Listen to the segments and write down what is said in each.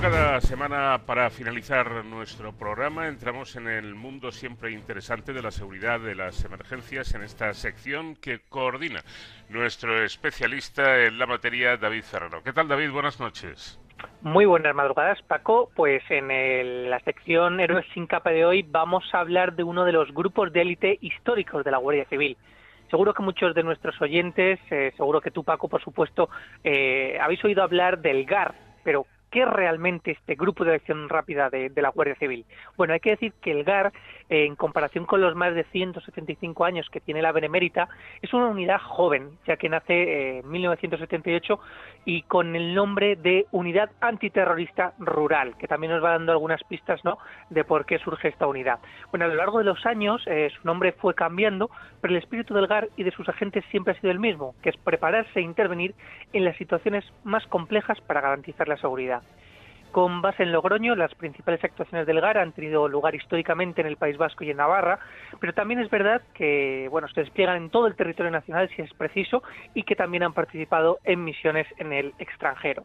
Cada semana, para finalizar nuestro programa, entramos en el mundo siempre interesante de la seguridad de las emergencias en esta sección que coordina nuestro especialista en la materia, David Ferrero. ¿Qué tal, David? Buenas noches. Muy buenas madrugadas, Paco. Pues en la sección Héroes sin capa de hoy vamos a hablar de uno de los grupos de élite históricos de la Guardia Civil. Seguro que muchos de nuestros oyentes, eh, seguro que tú, Paco, por supuesto, eh, habéis oído hablar del GAR, pero ¿Qué es realmente este grupo de acción rápida de, la Guardia Civil? Bueno, hay que decir que el GAR, en comparación con los más de 175 años que tiene la Benemérita, es una unidad joven, ya que nace eh, en 1978 y con el nombre de Unidad Antiterrorista Rural, que también nos va dando algunas pistas ¿no? de por qué surge esta unidad. Bueno, a lo largo de los años eh, su nombre fue cambiando, pero el espíritu del GAR y de sus agentes siempre ha sido el mismo, que es prepararse e intervenir en las situaciones más complejas para garantizar la seguridad. Con base en Logroño, las principales actuaciones del GAR han tenido lugar históricamente en el País Vasco y en Navarra, pero también es verdad que bueno, se despliegan en todo el territorio nacional si es preciso y que también han participado en misiones en el extranjero.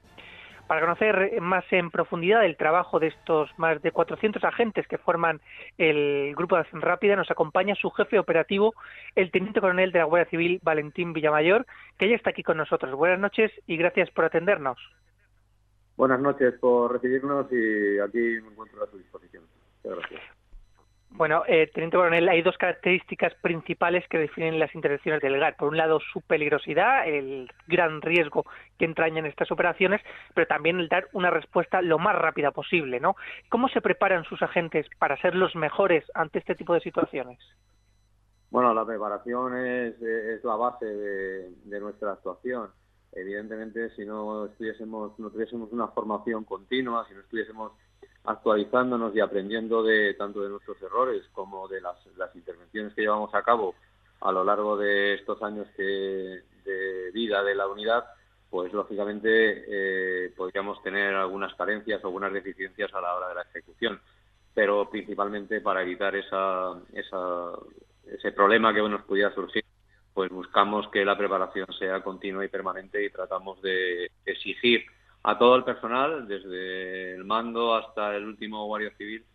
Para conocer más en profundidad el trabajo de estos más de 400 agentes que forman el Grupo de Acción Rápida, nos acompaña su jefe operativo, el Teniente Coronel de la Guardia Civil, Valentín Villamayor, que ya está aquí con nosotros. Buenas noches y gracias por atendernos. Buenas noches por recibirnos y aquí me encuentro a su disposición. Muchas gracias. Bueno, eh, Teniente Coronel, hay dos características principales que definen las intervenciones del GAR. Por un lado, su peligrosidad, el gran riesgo que entrañan estas operaciones, pero también el dar una respuesta lo más rápida posible, ¿no? ¿Cómo se preparan sus agentes para ser los mejores ante este tipo de situaciones? Bueno, la preparación es, es la base de, de nuestra actuación evidentemente si no estuviésemos no tuviésemos una formación continua si no estuviésemos actualizándonos y aprendiendo de tanto de nuestros errores como de las, intervenciones que llevamos a cabo a lo largo de estos años de vida de la unidad pues lógicamente eh, podríamos tener algunas carencias o algunas deficiencias a la hora de la ejecución. Pero principalmente para evitar esa, esa ese problema que nos pudiera surgir pues buscamos que la preparación sea continua y permanente y tratamos de exigir a todo el personal, desde el mando hasta el último guardia civil,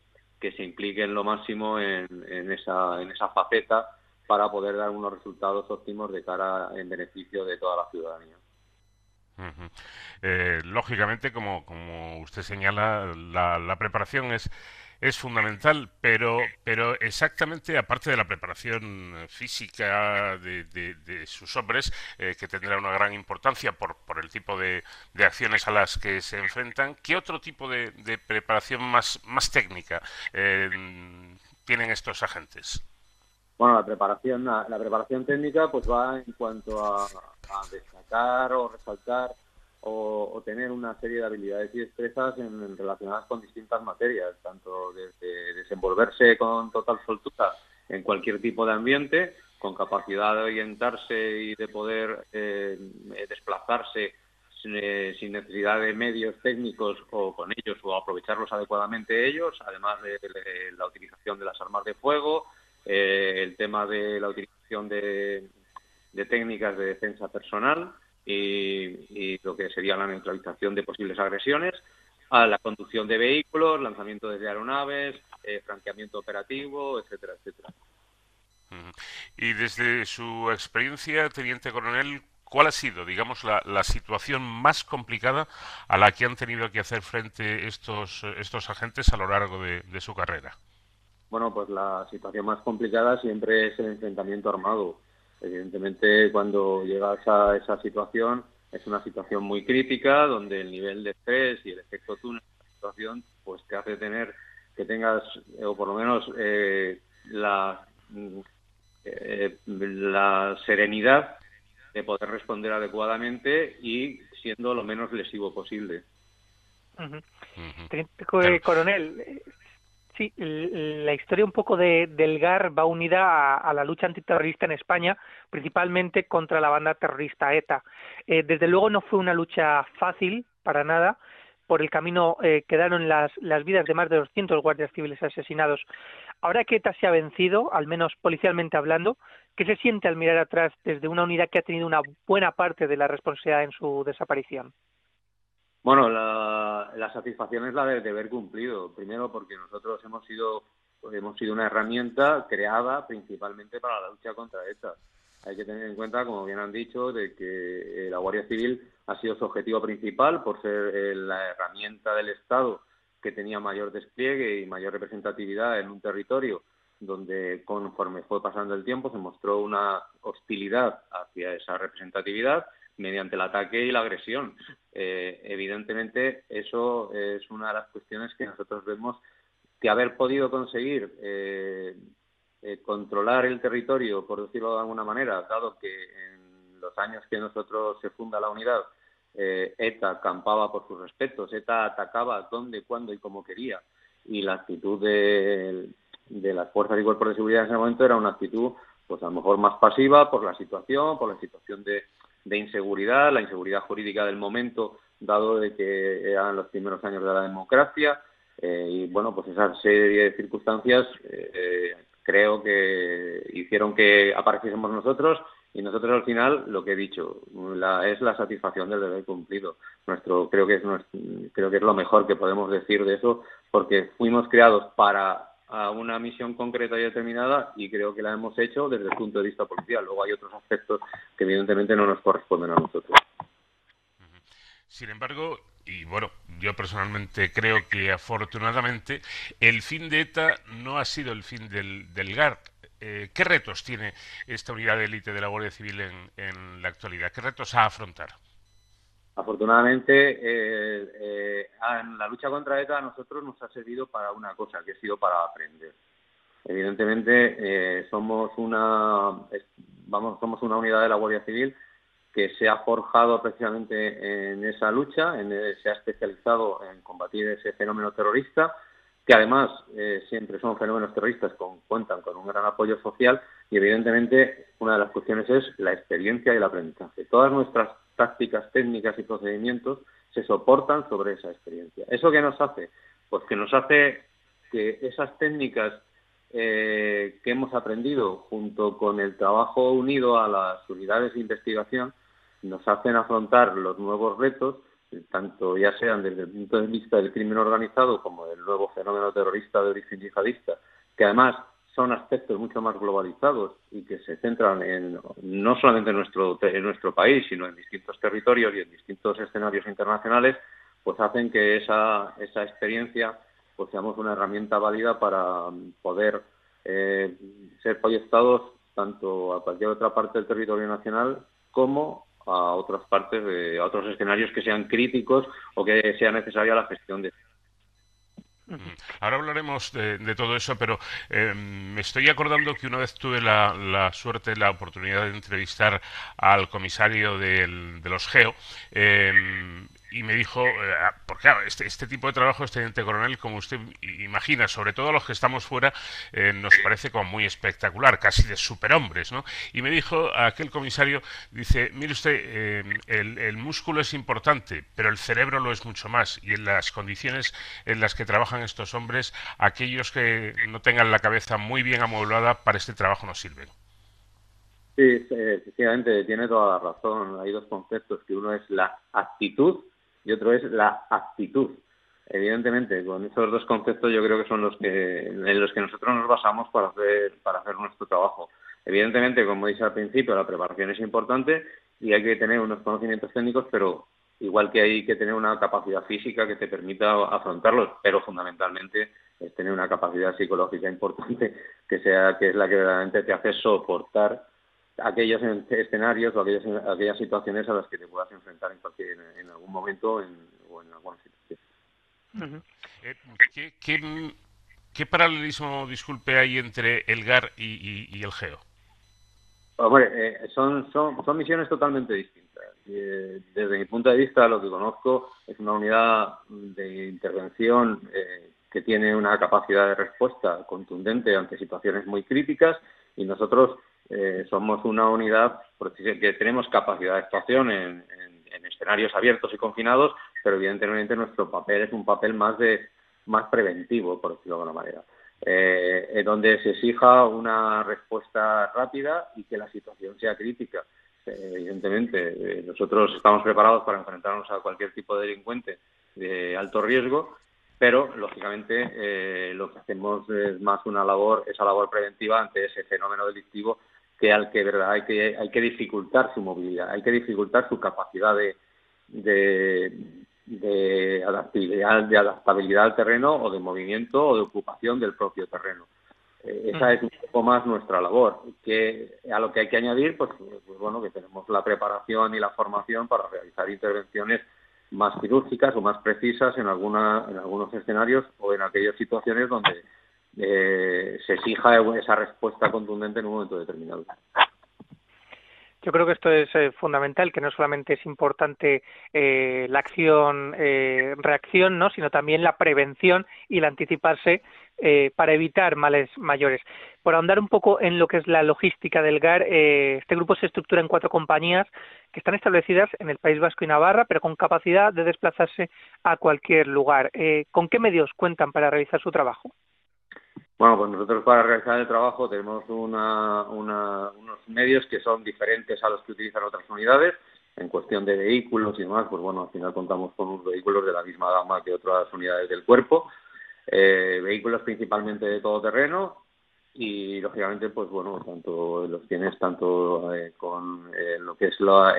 que se implique en lo máximo en, esa, faceta para poder dar unos resultados óptimos de cara en beneficio de toda la ciudadanía. Eh, lógicamente, como usted señala, la preparación es es fundamental, pero, pero exactamente aparte de la preparación física de, sus hombres, eh, que tendrá una gran importancia por, por el tipo de, acciones a las que se enfrentan, ¿qué otro tipo de, preparación más, más técnica eh, tienen estos agentes? Bueno, la preparación, la, preparación técnica pues va en cuanto a destacar o resaltar o, tener una serie de habilidades y destrezas en, relacionadas con distintas materias, tanto desde desenvolverse con total soltura en cualquier tipo de ambiente, con capacidad de orientarse y de poder eh, desplazarse eh, sin, necesidad de medios técnicos o con ellos o aprovecharlos adecuadamente ellos, además de, la utilización de las armas de fuego, eh, el tema de la utilización de técnicas de defensa personal y, lo que sería la neutralización de posibles agresiones, a la conducción de vehículos, lanzamiento desde aeronaves, eh, franqueamiento operativo, etcétera, etcétera. Y desde su experiencia, teniente coronel, ¿cuál ha sido, digamos, la, situación más complicada a la que han tenido que hacer frente estos, estos agentes a lo largo de, de su carrera? Bueno, pues la situación más complicada siempre es el enfrentamiento armado Evidentemente, cuando llegas a esa situación, es una situación muy crítica, donde el nivel de estrés y el efecto túnel de la situación, pues te hace tener que tengas, o por lo menos eh, la, eh, la serenidad de poder responder adecuadamente y siendo lo menos lesivo posible. Coronel, Sí, la historia un poco de, del GAR va unida a, la lucha antiterrorista en España, principalmente contra la banda terrorista ETA. Eh, desde luego no fue una lucha fácil, para nada. Por el camino eh, quedaron las, las vidas de más de 200 guardias civiles asesinados. Ahora que ETA se ha vencido, al menos policialmente hablando, ¿qué se siente al mirar atrás desde una unidad que ha tenido una buena parte de la responsabilidad en su desaparición? Bueno, la, satisfacción es la de haber cumplido. Primero porque nosotros hemos sido hemos sido una herramienta creada principalmente para la lucha contra ETA. Hay que tener en cuenta, como bien han dicho, de que eh, la Guardia Civil ha sido su objetivo principal por ser eh, la herramienta del Estado que tenía mayor despliegue y mayor representatividad en un territorio donde conforme fue pasando el tiempo se mostró una hostilidad hacia esa representatividad mediante el ataque y la agresión. Eh, evidentemente, eso es una de las cuestiones que nosotros vemos que haber podido conseguir eh, eh, controlar el territorio, por decirlo de alguna manera, dado que en los años que nosotros se funda la unidad, ETA campaba por sus respetos, ETA atacaba donde, cuándo y como quería, y la actitud de, de las fuerzas y cuerpos de seguridad en ese momento era una actitud, pues a lo mejor más pasiva por la situación, por la situación de, de inseguridad, la inseguridad jurídica del momento, dado de que eran los primeros años de la democracia. Eh, y bueno, pues esa serie de circunstancias eh, creo que hicieron que apareciésemos nosotros y nosotros al final lo que he dicho la, es la satisfacción del deber cumplido nuestro creo que es creo que es lo mejor que podemos decir de eso porque fuimos creados para a una misión concreta y determinada y creo que la hemos hecho desde el punto de vista policial. Luego hay otros aspectos que evidentemente no nos corresponden a nosotros. Sin embargo, y bueno, yo personalmente creo que afortunadamente el fin de ETA no ha sido el fin del, del. Eh, ¿Qué retos tiene esta unidad de élite de la Guardia Civil en, en la actualidad? ¿Qué retos a afrontar? Afortunadamente, eh, eh, en la lucha contra ETA a nosotros nos ha servido para una cosa, que ha sido para aprender. Evidentemente, eh, somos una vamos somos una unidad de la Guardia Civil que se ha forjado precisamente en esa lucha, se ha especializado en combatir ese fenómeno terrorista, que además siempre son fenómenos terroristas que cuentan con un gran apoyo social y evidentemente una de las cuestiones es la experiencia y el aprendizaje. Todas nuestras tácticas, técnicas y procedimientos se soportan sobre esa experiencia. ¿Eso qué nos hace? Pues que nos hace que esas técnicas eh, que hemos aprendido junto con el trabajo unido a las unidades de investigación nos hacen afrontar los nuevos retos, tanto ya sean desde el punto de vista del crimen organizado como del nuevo fenómeno terrorista de origen yihadista, que además son aspectos mucho más globalizados y que se centran en no solamente en nuestro en nuestro país sino en distintos territorios y en distintos escenarios internacionales pues hacen que esa esa experiencia pues seamos una herramienta válida para poder eh, ser proyectados tanto a cualquier otra parte del territorio nacional como a otras partes de a otros escenarios que sean críticos o que sea necesaria la gestión de Ahora hablaremos de, todo eso, pero eh, me estoy acordando que una vez tuve la, la, suerte, la oportunidad de entrevistar al comisario de los GEO. Eh, y me dijo, eh, ah, porque este, este, tipo de trabajo, este teniente coronel, como usted imagina, sobre todo los que estamos fuera, eh, nos parece como muy espectacular, casi de superhombres, ¿no? Y me dijo aquel comisario, dice, mire usted, eh, el, el, músculo es importante, pero el cerebro lo es mucho más, y en las condiciones en las que trabajan estos hombres, aquellos que no tengan la cabeza muy bien amueblada para este trabajo no sirven. Sí, efectivamente, tiene toda la razón. Hay dos conceptos, que uno es la actitud y otro es la actitud. Evidentemente, con esos dos conceptos yo creo que son los que en los que nosotros nos basamos para hacer para hacer nuestro trabajo. Evidentemente, como dice al principio, la preparación es importante y hay que tener unos conocimientos técnicos, pero igual que hay que tener una capacidad física que te permita afrontarlos, pero fundamentalmente es tener una capacidad psicológica importante que sea que es la que realmente te hace soportar aquellos escenarios o aquellas, aquellas situaciones a las que te puedas enfrentar en, cualquier, en algún momento en, o en alguna situación. Eh, ¿qué, qué, paralelismo, disculpe, hay entre el GAR y, y, el GEO? Hombre, eh, son, son, son misiones totalmente distintas. Eh, desde mi punto de vista, lo que conozco es una unidad de intervención que tiene una capacidad de respuesta contundente ante situaciones muy críticas y nosotros eh, somos una unidad que tenemos capacidad de actuación en, escenarios abiertos y confinados, pero evidentemente nuestro papel es un papel más de más preventivo, por decirlo de alguna manera, eh, donde se exija una respuesta rápida y que la situación sea crítica. evidentemente, nosotros estamos preparados para enfrentarnos a cualquier tipo de delincuente de alto riesgo, pero lógicamente lo que hacemos es más una labor, esa labor preventiva ante ese fenómeno delictivo que al que verdad hay que hay que dificultar su movilidad, hay que dificultar su capacidad de, de, adaptabilidad, de adaptabilidad al terreno o de movimiento o de ocupación del propio terreno. Eh, esa es un poco más nuestra labor. Que a lo que hay que añadir, pues, pues, bueno, que tenemos la preparación y la formación para realizar intervenciones más quirúrgicas o más precisas en alguna, en algunos escenarios o en aquellas situaciones donde eh, se exija esa respuesta contundente en un momento determinado. Yo creo que esto es eh, fundamental, que no solamente es importante eh, la acción, eh, reacción, ¿no? sino también la prevención y el anticiparse eh, para evitar males mayores. Por ahondar un poco en lo que es la logística del GAR, este grupo se estructura en cuatro compañías que están establecidas en el País Vasco y Navarra, pero con capacidad de desplazarse a cualquier lugar. ¿Con qué medios cuentan para realizar su trabajo? Bueno, pues nosotros para realizar el trabajo tenemos una, unos medios que son diferentes a los que utilizan otras unidades. En cuestión de vehículos y demás, pues bueno, al final contamos con unos vehículos de la misma gama que otras unidades del cuerpo. Eh, vehículos principalmente de todo terreno y lógicamente, pues bueno, tanto los tienes tanto eh, con eh, lo que es la,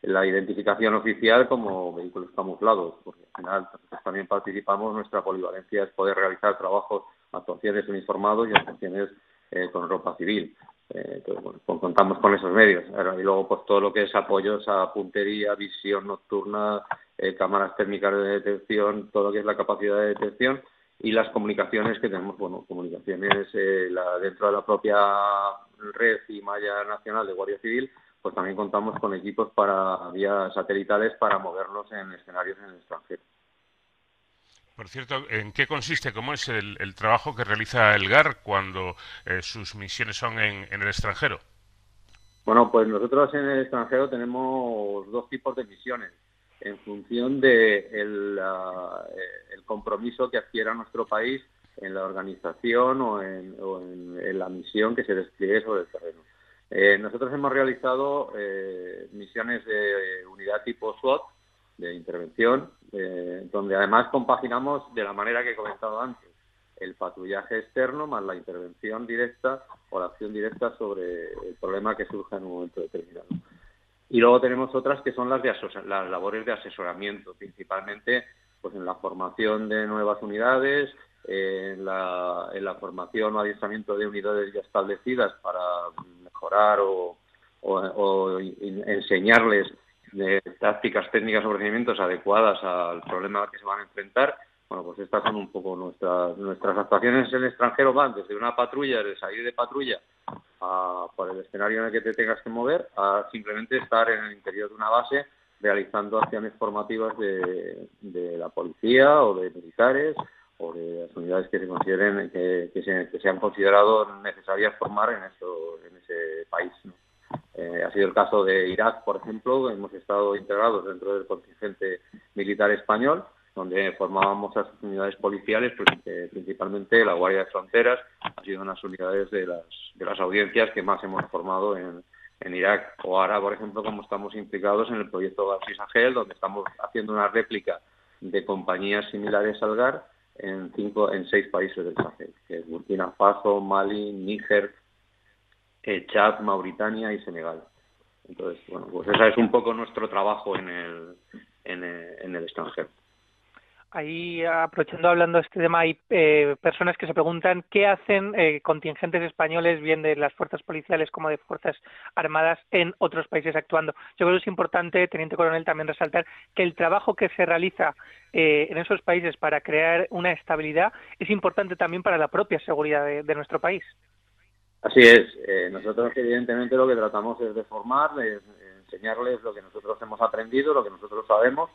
la identificación oficial como vehículos camuflados, porque al final también participamos, nuestra polivalencia es poder realizar trabajos actuaciones uniformados y actuaciones eh, con ropa civil. Eh, bueno, pues contamos con esos medios. Y luego, pues todo lo que es apoyos a puntería, visión nocturna, eh, cámaras térmicas de detección, todo lo que es la capacidad de detección y las comunicaciones que tenemos, bueno, comunicaciones la, dentro de la propia red y malla nacional de Guardia Civil, pues también contamos con equipos para vías satelitales para movernos en escenarios en el extranjero. Por cierto, ¿en qué consiste, cómo es el, trabajo que realiza el GAR cuando eh, sus misiones son en, el extranjero? Bueno, pues nosotros en el extranjero tenemos dos tipos de misiones en función de el, eh, compromiso que adquiera nuestro país en la organización o en, la misión que se despliegue sobre el terreno. Eh, nosotros hemos realizado misiones de unidad tipo SWAT, de intervención, eh, donde además compaginamos de la manera que he comentado antes, el patrullaje externo más la intervención directa o la acción directa sobre el problema que surja en un momento determinado. Y luego tenemos otras que son las, de las labores de asesoramiento, principalmente pues en la formación de nuevas unidades, en, la, en formación o adiestramiento de unidades ya establecidas para mejorar o enseñarles de tácticas, técnicas o procedimientos adecuadas al problema que se van a enfrentar, bueno, pues estas son un poco nuestras nuestras actuaciones en el extranjero van desde una patrulla, de salir de patrulla a, por el escenario en el que te tengas que mover, a simplemente estar en el interior de una base realizando acciones formativas de, de la policía o de militares o de las unidades que se consideren que, que, se, que se han considerado necesarias formar en eso en ese país. ¿no? Eh, ha sido el caso de Irak, por ejemplo, hemos estado integrados dentro del contingente militar español, donde formábamos sus unidades policiales, pues, eh, principalmente la Guardia de Fronteras, ha sido unas unidades de las, de las audiencias que más hemos formado en, en Irak. O ahora, por ejemplo, como estamos implicados en el proyecto García Sahel, donde estamos haciendo una réplica de compañías similares al GAR en cinco, en seis países del Sahel, que es Burkina Faso, Mali, Níger, eh, Chad, Mauritania y Senegal. Entonces, bueno, pues ese es un poco nuestro trabajo en el, en el, extranjero. Ahí, aprovechando hablando de este tema, hay eh, personas que se preguntan qué hacen eh, contingentes españoles, bien de las fuerzas policiales como de fuerzas armadas, en otros países actuando. Yo creo que es importante, Teniente Coronel, también resaltar que el trabajo que se realiza eh, en esos países para crear una estabilidad es importante también para la propia seguridad de nuestro país. Así es. Eh, nosotros, evidentemente, lo que tratamos es de formar, enseñarles lo que nosotros hemos aprendido, lo que nosotros sabemos,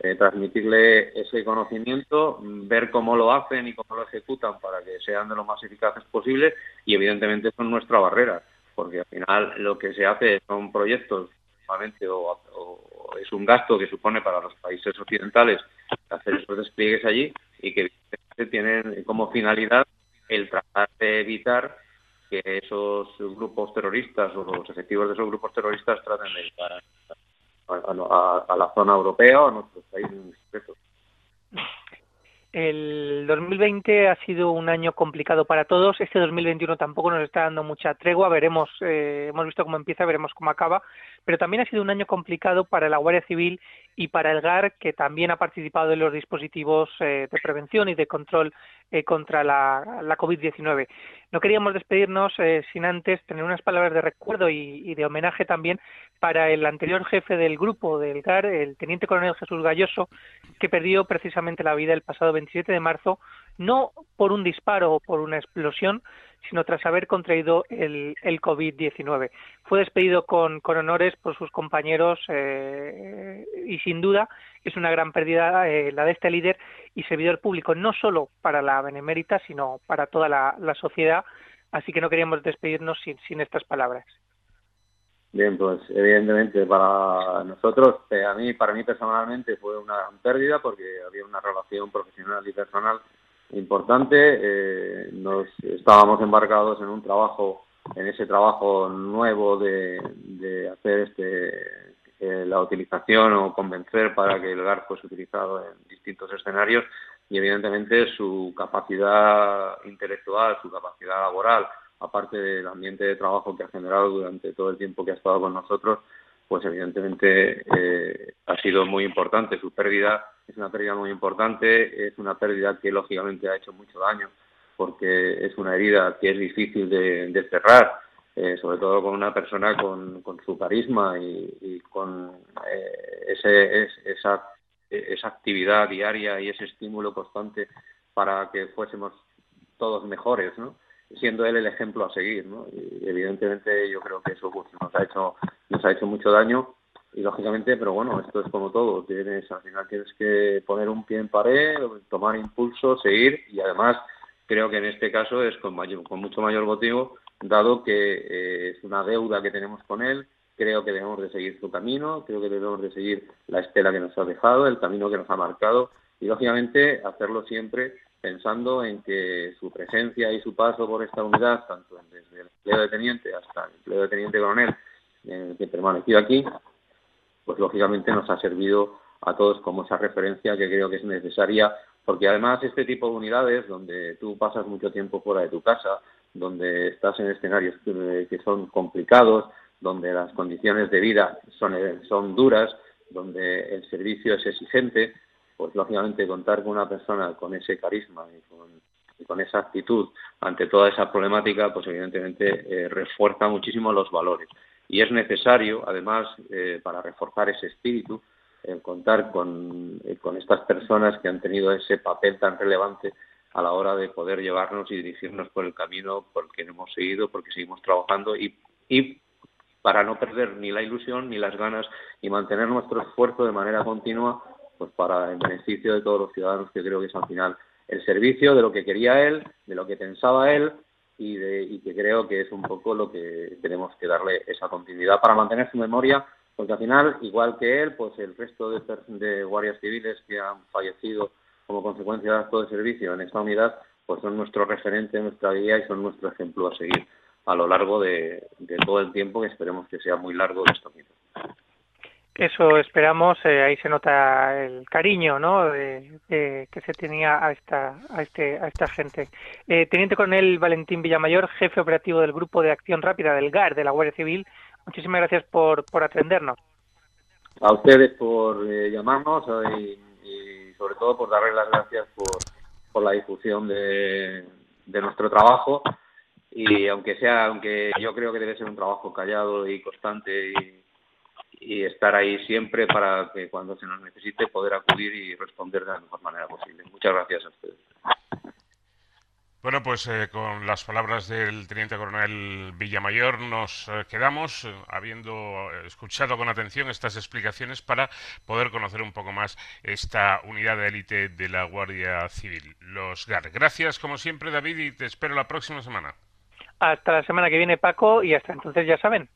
eh, transmitirle ese conocimiento, ver cómo lo hacen y cómo lo ejecutan para que sean de lo más eficaces posible y, evidentemente, son nuestra barrera, porque al final lo que se hace son proyectos, o, o es un gasto que supone para los países occidentales hacer esos despliegues allí y que tienen como finalidad el tratar de evitar que esos grupos terroristas o los efectivos de esos grupos terroristas traten de llegar a, la zona europea o a nuestros países en el 2020 ha sido un año complicado para todos. Este 2021 tampoco nos está dando mucha tregua. Veremos, eh, hemos visto cómo empieza, veremos cómo acaba. Pero también ha sido un año complicado para la Guardia Civil y para el GAR, que también ha participado en los dispositivos eh, de prevención y de control eh, contra la, la COVID-19. No queríamos despedirnos sin antes tener unas palabras de recuerdo y, y, de homenaje también para el anterior jefe del grupo del GAR, el teniente coronel Jesús Galloso, que perdió precisamente la vida el pasado 27 de marzo, no por un disparo o por una explosión, sino tras haber contraído el, el COVID-19. Fue despedido con, con, honores por sus compañeros eh, y sin duda es una gran pérdida eh, la de este líder y servidor público, no solo para la Benemérita, sino para toda la, la sociedad. Así que no queríamos despedirnos sin, sin estas palabras. Bien, pues evidentemente para nosotros, eh, a mí, para mí personalmente fue una gran pérdida porque había una relación profesional y personal importante. Eh, nos estábamos embarcados en un trabajo, en ese trabajo nuevo de, hacer este eh, la utilización o convencer para que el GAR fuese utilizado en distintos escenarios y evidentemente su capacidad intelectual, su capacidad laboral, aparte del ambiente de trabajo que ha generado durante todo el tiempo que ha estado con nosotros, pues evidentemente eh, ha sido muy importante. Su pérdida es una pérdida muy importante, es una pérdida que lógicamente ha hecho mucho daño, porque es una herida que es difícil de, cerrar, eh, sobre todo con una persona con, su carisma y, con eh, ese, esa, esa actividad diaria y ese estímulo constante para que fuésemos todos mejores, ¿no? siendo él el ejemplo a seguir, ¿no? Y evidentemente yo creo que eso pues, nos ha hecho nos ha hecho mucho daño y lógicamente, pero bueno, esto es como todo, tienes al final tienes que poner un pie en pared, tomar impulso, seguir. Y además creo que en este caso es con mayor, con mucho mayor motivo dado que eh, es una deuda que tenemos con él, creo que debemos de seguir su camino, creo que debemos de seguir la estela que nos ha dejado, el camino que nos ha marcado. Y lógicamente hacerlo siempre pensando en que su presencia y su paso por esta unidad, tanto desde el empleo de teniente hasta el empleo de teniente coronel, eh, que permaneció aquí, pues lógicamente nos ha servido a todos como esa referencia que creo que es necesaria, porque además este tipo de unidades, donde tú pasas mucho tiempo fuera de tu casa, donde estás en escenarios que, que son complicados, donde las condiciones de vida son, son duras, donde el servicio es exigente, pues lógicamente contar con una persona con ese carisma y con, esa actitud ante toda esa problemática, pues evidentemente eh, refuerza muchísimo los valores. Y es necesario, además, eh, para reforzar ese espíritu, contar con, eh, con estas personas que han tenido ese papel tan relevante a la hora de poder llevarnos y dirigirnos por el camino por el que hemos seguido, porque seguimos trabajando y, y para no perder ni la ilusión ni las ganas y mantener nuestro esfuerzo de manera continua pues para el beneficio de todos los ciudadanos, que creo que es al final el servicio de lo que quería él, de lo que pensaba él y, de, y que creo que es un poco lo que tenemos que darle esa continuidad para mantener su memoria, porque al final, igual que él, pues el resto de, guardias civiles que han fallecido como consecuencia de acto de servicio en esta unidad, pues son nuestro referente, nuestra guía y son nuestro ejemplo a seguir a lo largo de, de todo el tiempo que esperemos que sea muy largo de esto mismo. Eso esperamos, eh, ahí se nota el cariño ¿no? que se tenía a esta, a este, a esta gente. Eh, Teniente Coronel Valentín Villamayor, jefe operativo del Grupo de Acción Rápida del GAR de la Guardia Civil, muchísimas gracias por, por atendernos. A ustedes por eh, llamarnos y, y, sobre todo por darles las gracias por, por la difusión de, de nuestro trabajo y aunque sea, aunque yo creo que debe ser un trabajo callado y constante y y estar ahí siempre para que cuando se nos necesite poder acudir y responder de la mejor manera posible. Muchas gracias a ustedes. Bueno, pues eh, con las palabras del teniente coronel Villamayor nos eh, quedamos, eh, habiendo escuchado con atención estas explicaciones para poder conocer un poco más esta unidad de élite de la Guardia Civil, los GAR. Gracias, como siempre, David, y te espero la próxima semana. Hasta la semana que viene, Paco, y hasta entonces ya saben,